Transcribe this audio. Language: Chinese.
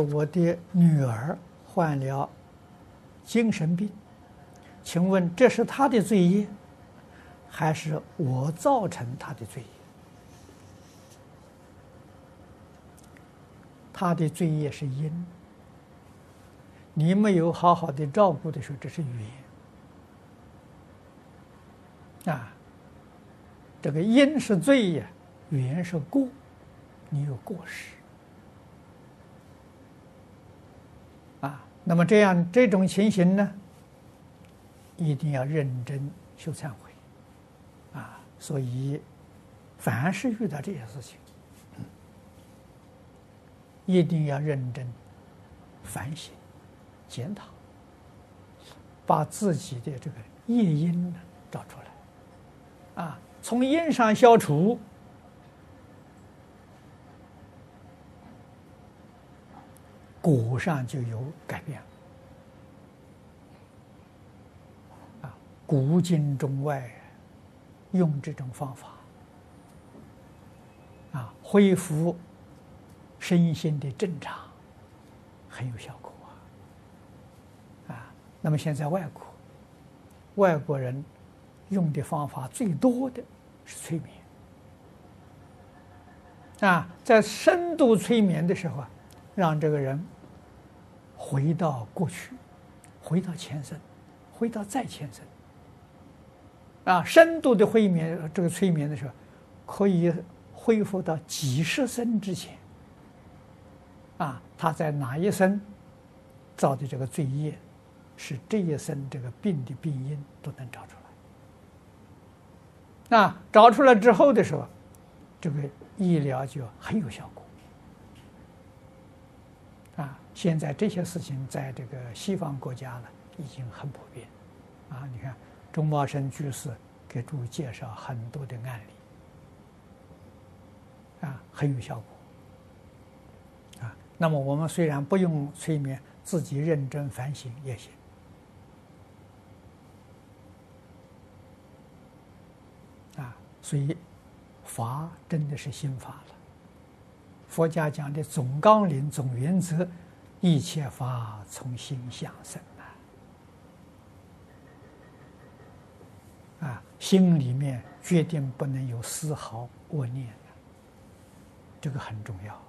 我的女儿患了精神病，请问这是她的罪业，还是我造成她的罪业？她的罪业是因，你没有好好的照顾的时候，这是缘啊。这个因是罪呀，缘是过，你有过失。啊，那么这样这种情形呢，一定要认真修忏悔，啊，所以凡是遇到这些事情，一定要认真反省、检讨，把自己的这个业因呢找出来，啊，从因上消除。果上就有改变啊！古今中外用这种方法啊，恢复身心的正常，很有效果啊！啊，那么现在外国外国人用的方法最多的是催眠啊，在深度催眠的时候啊，让这个人。回到过去，回到前生，回到再前生。啊，深度的催眠，这个催眠的时候，可以恢复到几十生之前。啊，他在哪一生造的这个罪业，是这一生这个病的病因都能找出来。那找出来之后的时候，这个医疗就很有效果。啊，现在这些事情在这个西方国家呢，已经很普遍。啊，你看钟茂生居士给诸位介绍很多的案例，啊，很有效果。啊，那么我们虽然不用催眠，自己认真反省也行。啊，所以法真的是心法了。佛家讲的总纲领、总原则，一切法从心想生啊！啊，心里面决定不能有丝毫恶念，这个很重要。